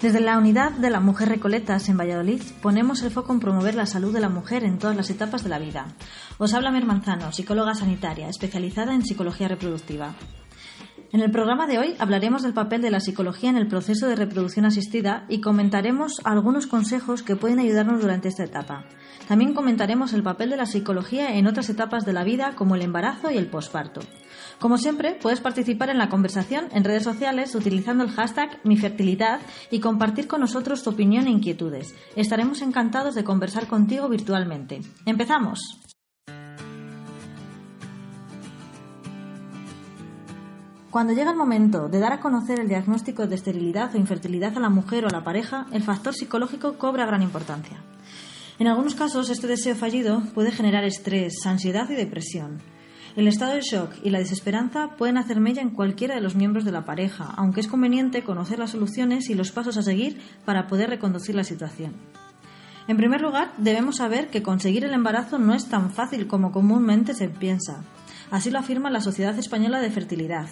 Desde la unidad de la Mujer Recoletas en Valladolid ponemos el foco en promover la salud de la mujer en todas las etapas de la vida. Os habla Mer Manzano, psicóloga sanitaria, especializada en psicología reproductiva. En el programa de hoy hablaremos del papel de la psicología en el proceso de reproducción asistida y comentaremos algunos consejos que pueden ayudarnos durante esta etapa. También comentaremos el papel de la psicología en otras etapas de la vida como el embarazo y el posparto. Como siempre, puedes participar en la conversación en redes sociales utilizando el hashtag MiFertilidad y compartir con nosotros tu opinión e inquietudes. Estaremos encantados de conversar contigo virtualmente. ¡Empezamos! Cuando llega el momento de dar a conocer el diagnóstico de esterilidad o infertilidad a la mujer o a la pareja, el factor psicológico cobra gran importancia. En algunos casos, este deseo fallido puede generar estrés, ansiedad y depresión. El estado de shock y la desesperanza pueden hacer mella en cualquiera de los miembros de la pareja, aunque es conveniente conocer las soluciones y los pasos a seguir para poder reconducir la situación. En primer lugar, debemos saber que conseguir el embarazo no es tan fácil como comúnmente se piensa. Así lo afirma la Sociedad Española de Fertilidad,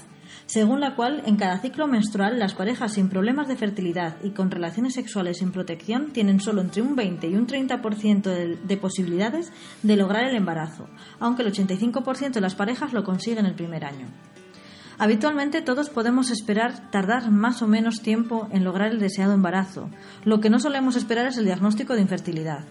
según la cual en cada ciclo menstrual las parejas sin problemas de fertilidad y con relaciones sexuales sin protección tienen solo entre un 20 y un 30% de, de posibilidades de lograr el embarazo, aunque el 85% de las parejas lo consiguen el primer año. Habitualmente todos podemos esperar tardar más o menos tiempo en lograr el deseado embarazo. Lo que no solemos esperar es el diagnóstico de infertilidad.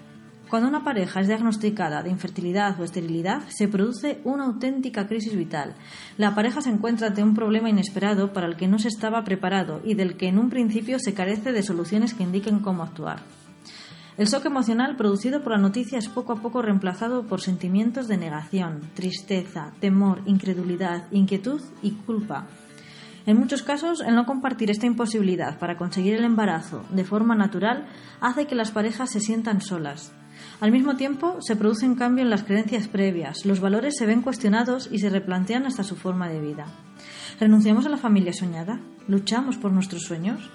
Cuando una pareja es diagnosticada de infertilidad o esterilidad, se produce una auténtica crisis vital. La pareja se encuentra ante un problema inesperado para el que no se estaba preparado y del que en un principio se carece de soluciones que indiquen cómo actuar. El shock emocional producido por la noticia es poco a poco reemplazado por sentimientos de negación, tristeza, temor, incredulidad, inquietud y culpa. En muchos casos, el no compartir esta imposibilidad para conseguir el embarazo de forma natural hace que las parejas se sientan solas, al mismo tiempo, se produce un cambio en las creencias previas, los valores se ven cuestionados y se replantean hasta su forma de vida. ¿Renunciamos a la familia soñada? ¿Luchamos por nuestros sueños?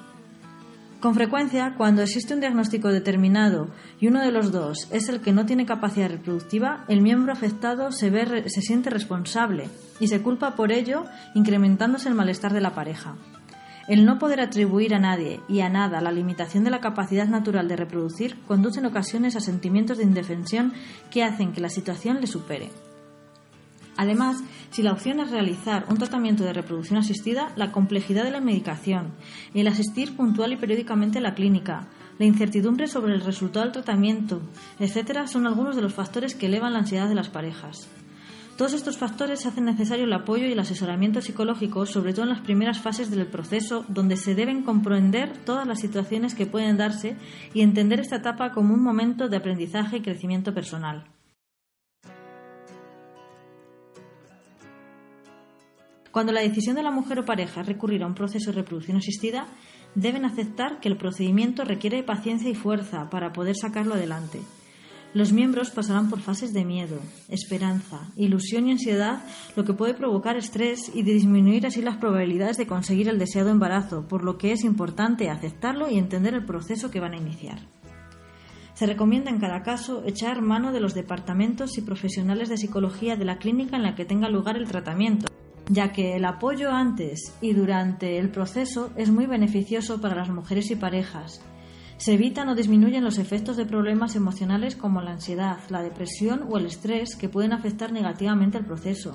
Con frecuencia, cuando existe un diagnóstico determinado y uno de los dos es el que no tiene capacidad reproductiva, el miembro afectado se, ve, se siente responsable y se culpa por ello, incrementándose el malestar de la pareja. El no poder atribuir a nadie y a nada la limitación de la capacidad natural de reproducir conduce en ocasiones a sentimientos de indefensión que hacen que la situación le supere. Además, si la opción es realizar un tratamiento de reproducción asistida, la complejidad de la medicación, el asistir puntual y periódicamente a la clínica, la incertidumbre sobre el resultado del tratamiento, etc., son algunos de los factores que elevan la ansiedad de las parejas. Todos estos factores hacen necesario el apoyo y el asesoramiento psicológico, sobre todo en las primeras fases del proceso, donde se deben comprender todas las situaciones que pueden darse y entender esta etapa como un momento de aprendizaje y crecimiento personal. Cuando la decisión de la mujer o pareja es recurrir a un proceso de reproducción asistida, deben aceptar que el procedimiento requiere paciencia y fuerza para poder sacarlo adelante. Los miembros pasarán por fases de miedo, esperanza, ilusión y ansiedad, lo que puede provocar estrés y disminuir así las probabilidades de conseguir el deseado embarazo, por lo que es importante aceptarlo y entender el proceso que van a iniciar. Se recomienda en cada caso echar mano de los departamentos y profesionales de psicología de la clínica en la que tenga lugar el tratamiento, ya que el apoyo antes y durante el proceso es muy beneficioso para las mujeres y parejas, se evitan o disminuyen los efectos de problemas emocionales como la ansiedad, la depresión o el estrés que pueden afectar negativamente el proceso.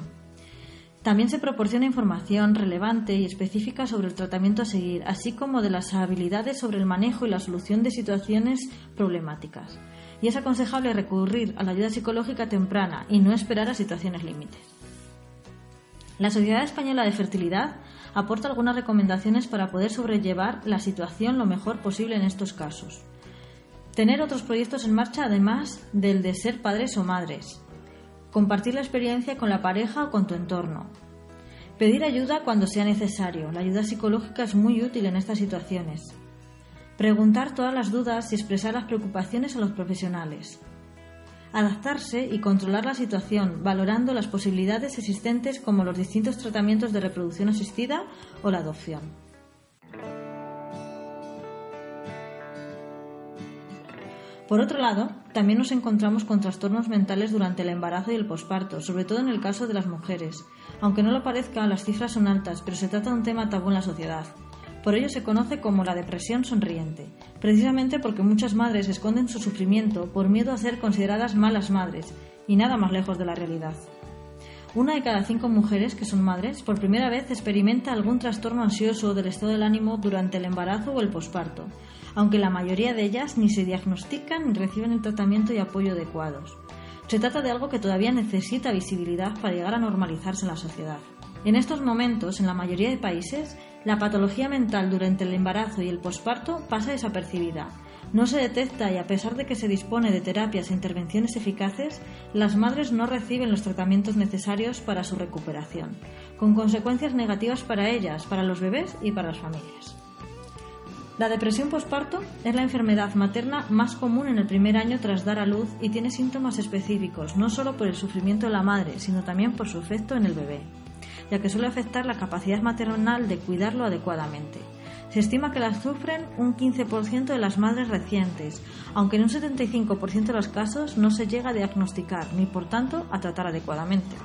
También se proporciona información relevante y específica sobre el tratamiento a seguir, así como de las habilidades sobre el manejo y la solución de situaciones problemáticas. Y es aconsejable recurrir a la ayuda psicológica temprana y no esperar a situaciones límites. La Sociedad Española de Fertilidad aporta algunas recomendaciones para poder sobrellevar la situación lo mejor posible en estos casos. Tener otros proyectos en marcha además del de ser padres o madres. Compartir la experiencia con la pareja o con tu entorno. Pedir ayuda cuando sea necesario. La ayuda psicológica es muy útil en estas situaciones. Preguntar todas las dudas y expresar las preocupaciones a los profesionales adaptarse y controlar la situación, valorando las posibilidades existentes como los distintos tratamientos de reproducción asistida o la adopción. Por otro lado, también nos encontramos con trastornos mentales durante el embarazo y el posparto, sobre todo en el caso de las mujeres. Aunque no lo parezca, las cifras son altas, pero se trata de un tema tabú en la sociedad. Por ello se conoce como la depresión sonriente, precisamente porque muchas madres esconden su sufrimiento por miedo a ser consideradas malas madres, y nada más lejos de la realidad. Una de cada cinco mujeres que son madres por primera vez experimenta algún trastorno ansioso del estado del ánimo durante el embarazo o el posparto, aunque la mayoría de ellas ni se diagnostican ni reciben el tratamiento y apoyo adecuados. Se trata de algo que todavía necesita visibilidad para llegar a normalizarse en la sociedad. En estos momentos, en la mayoría de países, la patología mental durante el embarazo y el posparto pasa desapercibida. No se detecta y a pesar de que se dispone de terapias e intervenciones eficaces, las madres no reciben los tratamientos necesarios para su recuperación, con consecuencias negativas para ellas, para los bebés y para las familias. La depresión posparto es la enfermedad materna más común en el primer año tras dar a luz y tiene síntomas específicos, no solo por el sufrimiento de la madre, sino también por su efecto en el bebé, ya que suele afectar la capacidad maternal de cuidarlo adecuadamente. Se estima que la sufren un 15% de las madres recientes, aunque en un 75% de los casos no se llega a diagnosticar ni por tanto a tratar adecuadamente.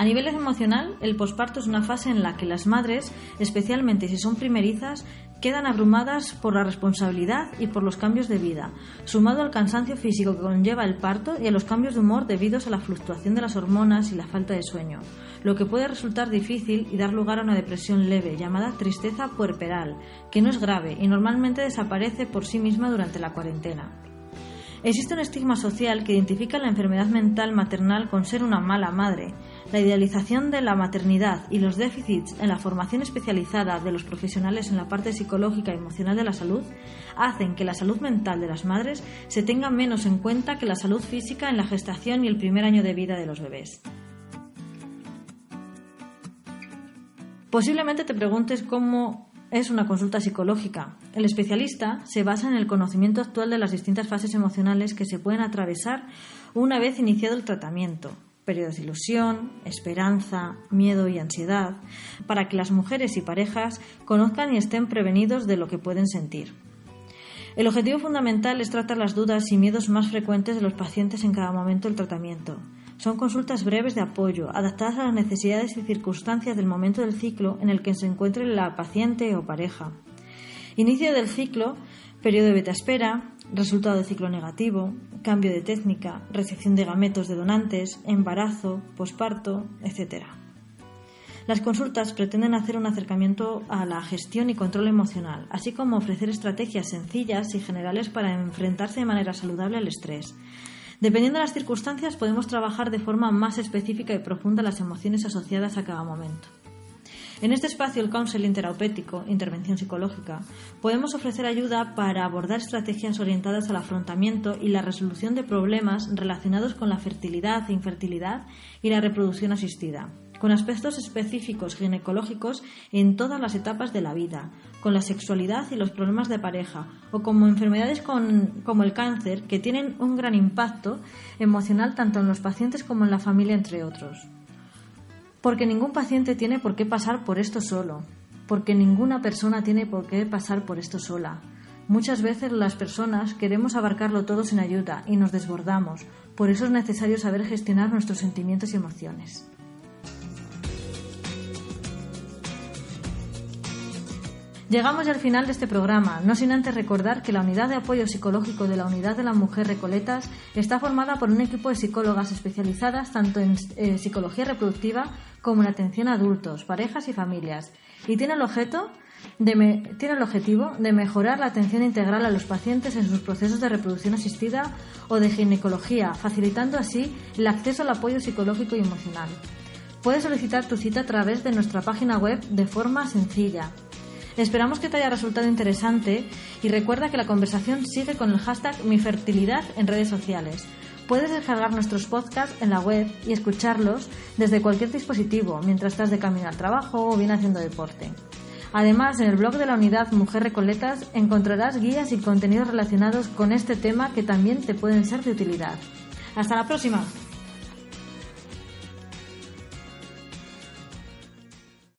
A nivel emocional, el posparto es una fase en la que las madres, especialmente si son primerizas, quedan abrumadas por la responsabilidad y por los cambios de vida, sumado al cansancio físico que conlleva el parto y a los cambios de humor debidos a la fluctuación de las hormonas y la falta de sueño, lo que puede resultar difícil y dar lugar a una depresión leve llamada tristeza puerperal, que no es grave y normalmente desaparece por sí misma durante la cuarentena. Existe un estigma social que identifica la enfermedad mental maternal con ser una mala madre, la idealización de la maternidad y los déficits en la formación especializada de los profesionales en la parte psicológica y emocional de la salud hacen que la salud mental de las madres se tenga menos en cuenta que la salud física en la gestación y el primer año de vida de los bebés. Posiblemente te preguntes cómo es una consulta psicológica. El especialista se basa en el conocimiento actual de las distintas fases emocionales que se pueden atravesar una vez iniciado el tratamiento, periodos de ilusión, esperanza, miedo y ansiedad, para que las mujeres y parejas conozcan y estén prevenidos de lo que pueden sentir. El objetivo fundamental es tratar las dudas y miedos más frecuentes de los pacientes en cada momento del tratamiento. Son consultas breves de apoyo, adaptadas a las necesidades y circunstancias del momento del ciclo en el que se encuentre la paciente o pareja. Inicio del ciclo, periodo de beta espera, resultado de ciclo negativo, cambio de técnica, recepción de gametos de donantes, embarazo, posparto, etc. Las consultas pretenden hacer un acercamiento a la gestión y control emocional, así como ofrecer estrategias sencillas y generales para enfrentarse de manera saludable al estrés. Dependiendo de las circunstancias, podemos trabajar de forma más específica y profunda las emociones asociadas a cada momento. En este espacio, el counseling terapéutico, intervención psicológica, podemos ofrecer ayuda para abordar estrategias orientadas al afrontamiento y la resolución de problemas relacionados con la fertilidad infertilidad y la reproducción asistida, con aspectos específicos ginecológicos en todas las etapas de la vida, con la sexualidad y los problemas de pareja, o como enfermedades como el cáncer, que tienen un gran impacto emocional tanto en los pacientes como en la familia, entre otros. Porque ningún paciente tiene por qué pasar por esto solo, porque ninguna persona tiene por qué pasar por esto sola. Muchas veces las personas queremos abarcarlo todo sin ayuda y nos desbordamos, por eso es necesario saber gestionar nuestros sentimientos y emociones. Llegamos al final de este programa, no sin antes recordar que la unidad de apoyo psicológico de la Unidad de la Mujer Recoletas está formada por un equipo de psicólogas especializadas tanto en eh, psicología reproductiva como en atención a adultos, parejas y familias, y tiene el, objeto tiene el objetivo de mejorar la atención integral a los pacientes en sus procesos de reproducción asistida o de ginecología, facilitando así el acceso al apoyo psicológico y emocional. Puedes solicitar tu cita a través de nuestra página web de forma sencilla Esperamos que te haya resultado interesante y recuerda que la conversación sigue con el hashtag Mi Fertilidad en redes sociales. Puedes descargar nuestros podcasts en la web y escucharlos desde cualquier dispositivo mientras estás de camino al trabajo o bien haciendo deporte. Además, en el blog de la unidad Mujer Recoletas encontrarás guías y contenidos relacionados con este tema que también te pueden ser de utilidad. Hasta la próxima.